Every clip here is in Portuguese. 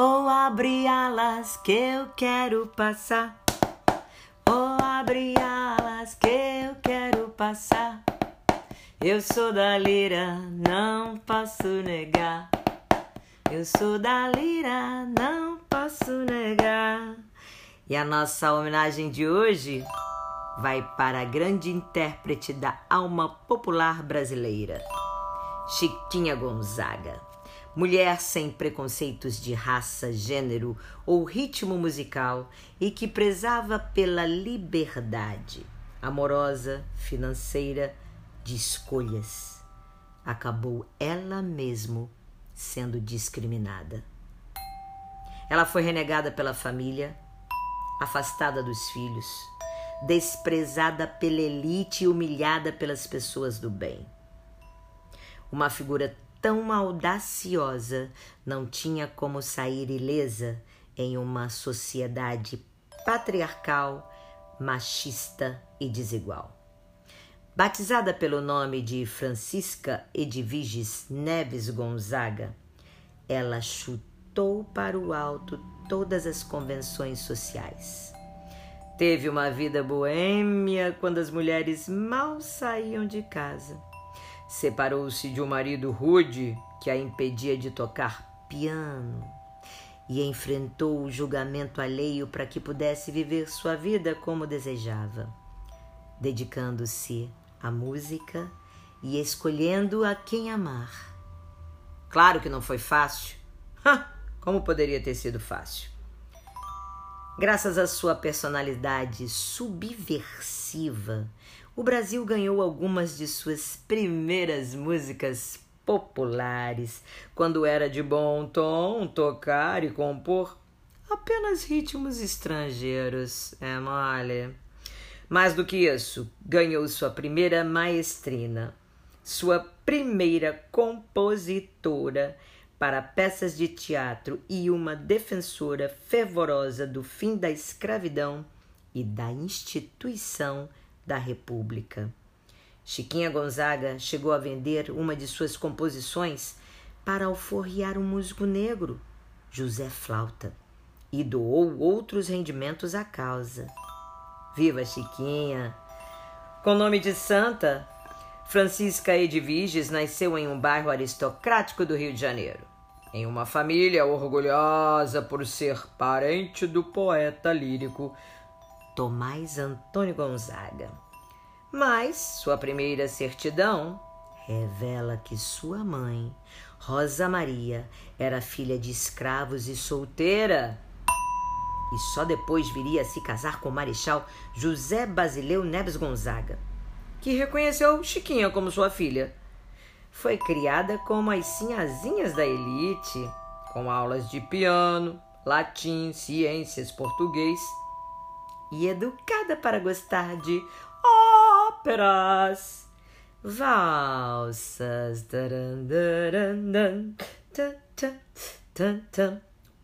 Oh, abre alas que eu quero passar. Oh, abre alas que eu quero passar. Eu sou da lira, não posso negar. Eu sou da lira, não posso negar. E a nossa homenagem de hoje vai para a grande intérprete da alma popular brasileira, Chiquinha Gonzaga. Mulher sem preconceitos de raça, gênero ou ritmo musical e que prezava pela liberdade amorosa, financeira, de escolhas. Acabou ela mesmo sendo discriminada. Ela foi renegada pela família, afastada dos filhos, desprezada pela elite e humilhada pelas pessoas do bem. Uma figura tão audaciosa não tinha como sair ilesa em uma sociedade patriarcal, machista e desigual. Batizada pelo nome de Francisca Edviges Neves Gonzaga, ela chutou para o alto todas as convenções sociais. Teve uma vida boêmia quando as mulheres mal saíam de casa. Separou-se de um marido rude que a impedia de tocar piano e enfrentou o julgamento alheio para que pudesse viver sua vida como desejava, dedicando-se a música e escolhendo a quem amar. Claro que não foi fácil. Como poderia ter sido fácil? Graças à sua personalidade subversiva, o Brasil ganhou algumas de suas primeiras músicas populares, quando era de bom tom tocar e compor apenas ritmos estrangeiros. É mole. Mais do que isso, ganhou sua primeira maestrina, sua primeira compositora para peças de teatro e uma defensora fervorosa do fim da escravidão e da instituição da República. Chiquinha Gonzaga chegou a vender uma de suas composições para alforriar um músico negro, José Flauta, e doou outros rendimentos à causa. Viva Chiquinha! Com nome de santa, Francisca Edviges nasceu em um bairro aristocrático do Rio de Janeiro, em uma família orgulhosa por ser parente do poeta lírico Tomás Antônio Gonzaga. Mas sua primeira certidão revela que sua mãe, Rosa Maria, era filha de escravos e solteira e só depois viria a se casar com o Marechal José Basileu Neves Gonzaga, que reconheceu Chiquinha como sua filha. Foi criada como as sinhazinhas da elite, com aulas de piano, latim, ciências, português e educada para gostar de óperas, valsas,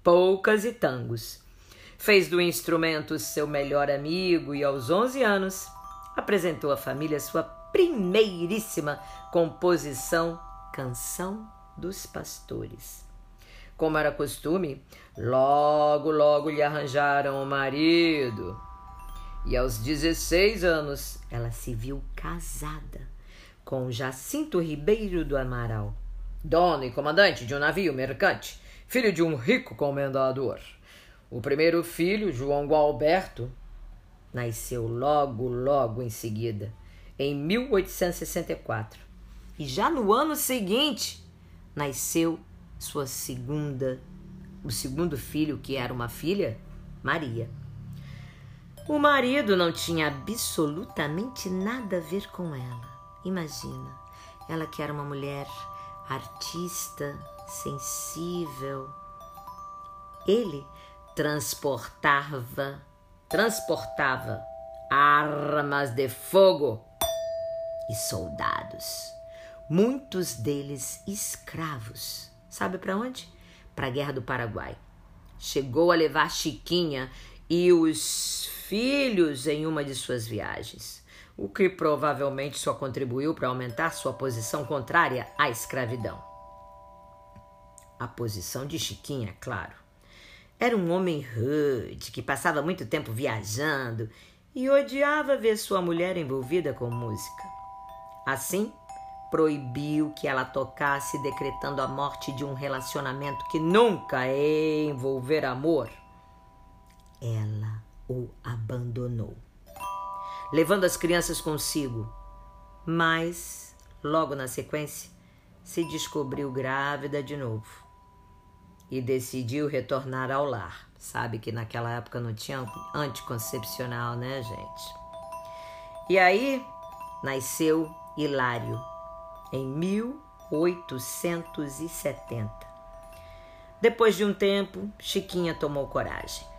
poucas e tangos fez do instrumento seu melhor amigo e aos 11 anos apresentou à família sua primeiríssima composição Canção dos Pastores. Como era costume, logo, logo lhe arranjaram o marido. E aos 16 anos ela se viu casada com Jacinto Ribeiro do Amaral, dono e comandante de um navio mercante, filho de um rico comendador. O primeiro filho, João Gualberto, nasceu logo, logo em seguida, em 1864. E já no ano seguinte, nasceu sua segunda, o segundo filho, que era uma filha, Maria. O marido não tinha absolutamente nada a ver com ela. Imagina, ela que era uma mulher artista, sensível. Ele transportava, transportava armas de fogo e soldados, muitos deles escravos. Sabe para onde? Para a Guerra do Paraguai. Chegou a levar Chiquinha e os filhos em uma de suas viagens, o que provavelmente só contribuiu para aumentar sua posição contrária à escravidão. A posição de Chiquinha, claro Era um homem rude que passava muito tempo viajando e odiava ver sua mulher envolvida com música. Assim, proibiu que ela tocasse, decretando a morte de um relacionamento que nunca envolver amor. Ela o abandonou, levando as crianças consigo. Mas, logo na sequência, se descobriu grávida de novo e decidiu retornar ao lar. Sabe que naquela época não tinha anticoncepcional, né, gente? E aí nasceu Hilário em 1870. Depois de um tempo, Chiquinha tomou coragem.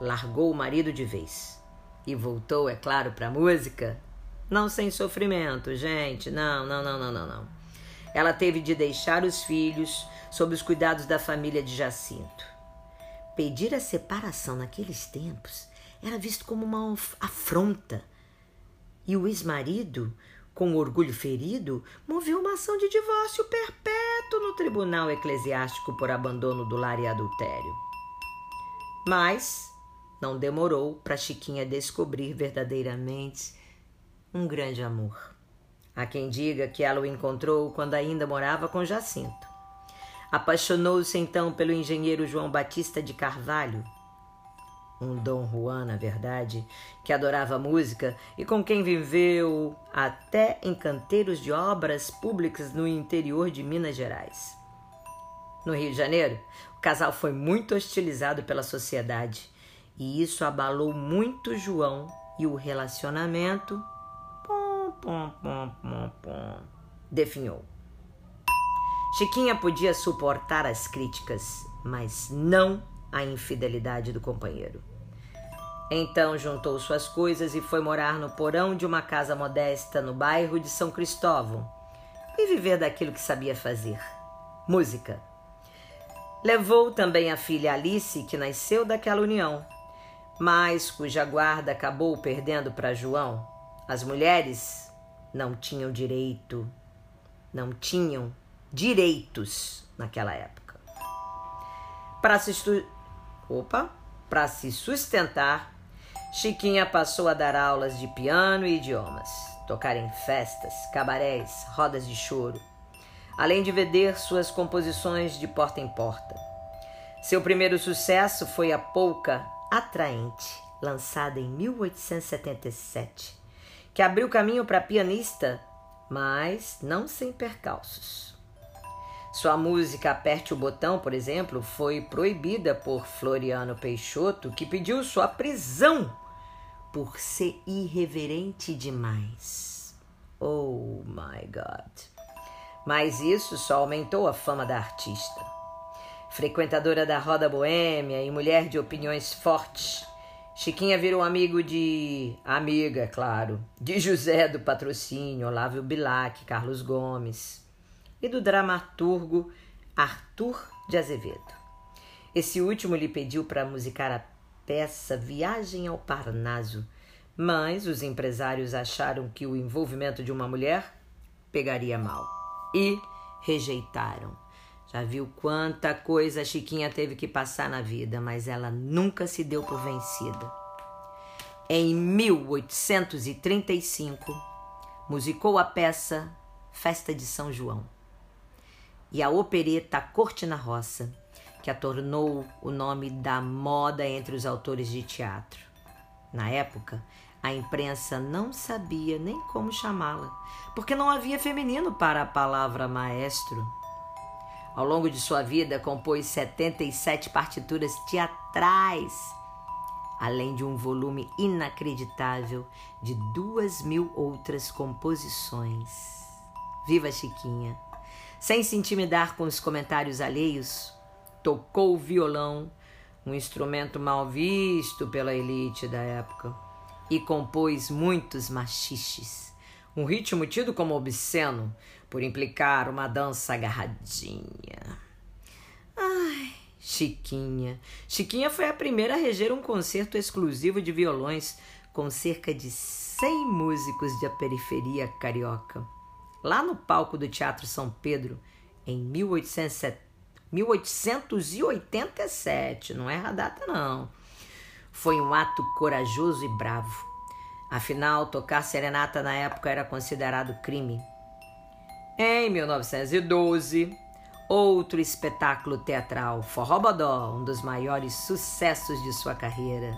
Largou o marido de vez e voltou, é claro, para a música. Não sem sofrimento, gente. Não, não, não, não, não, não. Ela teve de deixar os filhos sob os cuidados da família de Jacinto. Pedir a separação naqueles tempos era visto como uma afronta. E o ex-marido, com orgulho ferido, moveu uma ação de divórcio perpétuo no tribunal eclesiástico por abandono do lar e adultério. Mas não demorou para Chiquinha descobrir verdadeiramente um grande amor. Há quem diga que ela o encontrou quando ainda morava com Jacinto. Apaixonou-se então pelo engenheiro João Batista de Carvalho, um Dom Juan, na verdade, que adorava música e com quem viveu até em canteiros de obras públicas no interior de Minas Gerais. No Rio de Janeiro, o casal foi muito hostilizado pela sociedade e isso abalou muito João e o relacionamento pom, pom, pom, pom, pom, definhou. Chiquinha podia suportar as críticas, mas não a infidelidade do companheiro. Então juntou suas coisas e foi morar no porão de uma casa modesta no bairro de São Cristóvão e viver daquilo que sabia fazer: música. Levou também a filha Alice, que nasceu daquela união, mas cuja guarda acabou perdendo para João. As mulheres não tinham direito, não tinham direitos naquela época. Para se, Opa, para se sustentar, Chiquinha passou a dar aulas de piano e idiomas, tocar em festas, cabarés, rodas de choro, além de vender suas composições de porta em porta. Seu primeiro sucesso foi a polca Atraente, lançada em 1877, que abriu caminho para pianista, mas não sem percalços. Sua música Aperte o Botão, por exemplo, foi proibida por Floriano Peixoto, que pediu sua prisão por ser irreverente demais. Oh my God! Mas isso só aumentou a fama da artista. Frequentadora da roda boêmia e mulher de opiniões fortes, Chiquinha virou amigo de. amiga, claro, de José do Patrocínio, Olávio Bilac, Carlos Gomes e do dramaturgo Arthur de Azevedo. Esse último lhe pediu para musicar a peça Viagem ao Parnaso, mas os empresários acharam que o envolvimento de uma mulher pegaria mal e rejeitaram. Já viu quanta coisa a Chiquinha teve que passar na vida, mas ela nunca se deu por vencida. Em 1835, musicou a peça Festa de São João e a opereta Corte na Roça, que a tornou o nome da moda entre os autores de teatro. Na época, a imprensa não sabia nem como chamá-la, porque não havia feminino para a palavra maestro. Ao longo de sua vida, compôs 77 partituras teatrais, além de um volume inacreditável de duas mil outras composições. Viva Chiquinha! Sem se intimidar com os comentários alheios, tocou o violão, um instrumento mal visto pela elite da época, e compôs muitos machiches, um ritmo tido como obsceno por implicar uma dança agarradinha. Ai, Chiquinha. Chiquinha foi a primeira a reger um concerto exclusivo de violões com cerca de 100 músicos da periferia carioca lá no palco do Teatro São Pedro, em 1870. 1887, não erra a data não. Foi um ato corajoso e bravo. Afinal, tocar serenata na época era considerado crime. Em 1912, outro espetáculo teatral, Forrobodó, um dos maiores sucessos de sua carreira.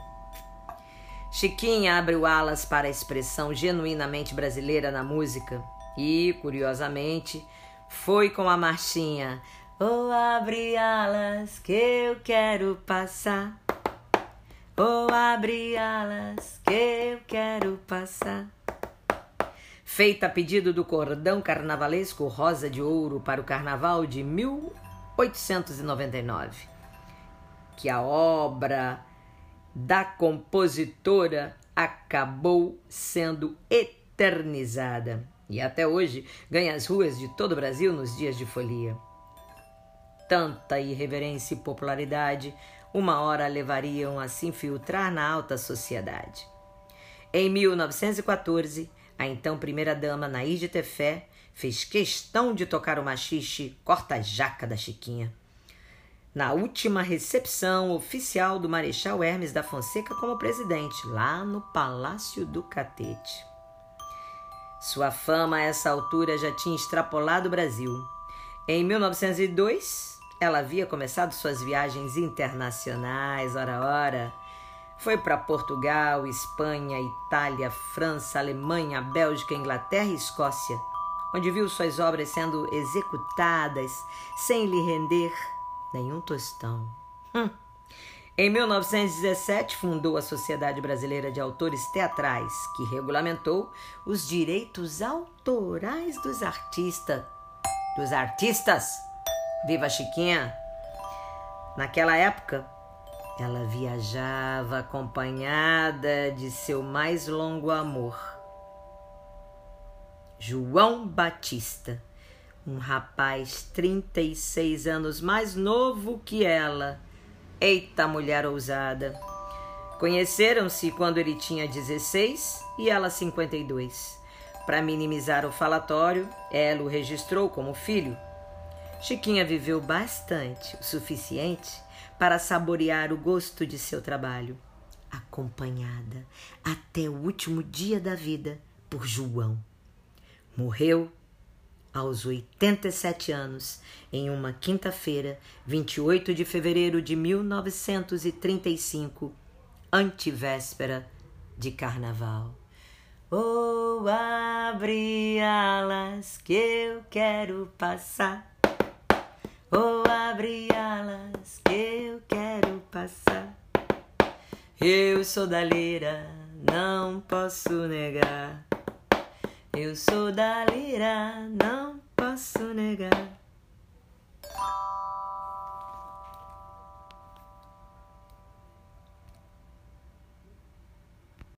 Chiquinha abriu alas para a expressão genuinamente brasileira na música e, curiosamente, foi com a marchinha Oh, abre alas que eu quero passar. Oh, abre alas que eu quero passar. Feita a pedido do cordão carnavalesco Rosa de Ouro para o carnaval de 1899, que a obra da compositora acabou sendo eternizada e até hoje ganha as ruas de todo o Brasil nos dias de folia. Tanta irreverência e popularidade, uma hora levariam a se infiltrar na alta sociedade. Em 1914, a então primeira-dama Nair de Tefé fez questão de tocar o machixe Corta-Jaca da Chiquinha na última recepção oficial do Marechal Hermes da Fonseca como presidente, lá no Palácio do Catete. Sua fama a essa altura já tinha extrapolado o Brasil. Em 1902, ela havia começado suas viagens internacionais, ora ora. Foi para Portugal, Espanha, Itália, França, Alemanha, Bélgica, Inglaterra e Escócia, onde viu suas obras sendo executadas sem lhe render nenhum tostão. Hum. Em 1917, fundou a Sociedade Brasileira de Autores Teatrais, que regulamentou os direitos autorais dos artistas. Dos artistas! Viva Chiquinha! Naquela época, ela viajava acompanhada de seu mais longo amor, João Batista um rapaz 36 anos mais novo que ela. Eita, mulher ousada! Conheceram-se quando ele tinha 16 e ela 52. Para minimizar o falatório, ela o registrou como filho. Chiquinha viveu bastante, o suficiente para saborear o gosto de seu trabalho, acompanhada até o último dia da vida por João. Morreu aos 87 anos, em uma quinta-feira, 28 de fevereiro de 1935, antivéspera de carnaval. Oh, abre alas que eu quero passar. Oh, abre alas que eu quero passar. Eu sou da lira, não posso negar. Eu sou da lira, não posso negar.